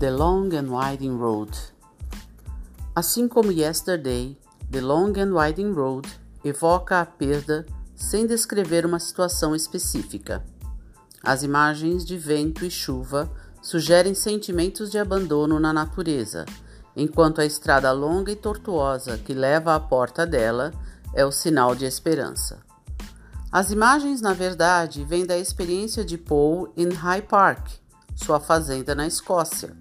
The Long and Winding Road. Assim como Yesterday, The Long and Winding Road evoca a perda sem descrever uma situação específica. As imagens de vento e chuva sugerem sentimentos de abandono na natureza, enquanto a estrada longa e tortuosa que leva à porta dela é o sinal de esperança. As imagens, na verdade, vêm da experiência de Paul em High Park, sua fazenda na Escócia,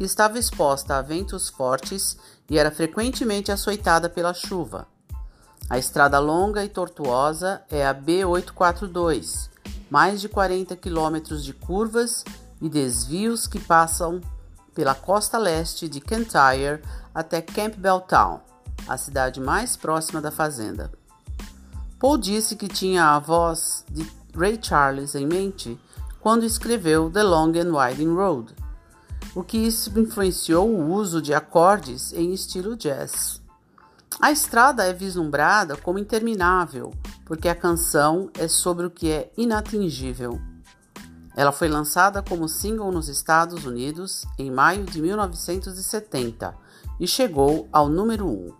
que estava exposta a ventos fortes e era frequentemente açoitada pela chuva. A estrada longa e tortuosa é a B842, mais de 40 quilômetros de curvas e desvios que passam pela costa leste de Kintyre até Campbelltown, a cidade mais próxima da fazenda. Paul disse que tinha a voz de Ray Charles em mente quando escreveu The Long and Winding Road, o que isso influenciou o uso de acordes em estilo jazz. A estrada é vislumbrada como interminável, porque a canção é sobre o que é inatingível. Ela foi lançada como single nos Estados Unidos em maio de 1970 e chegou ao número 1.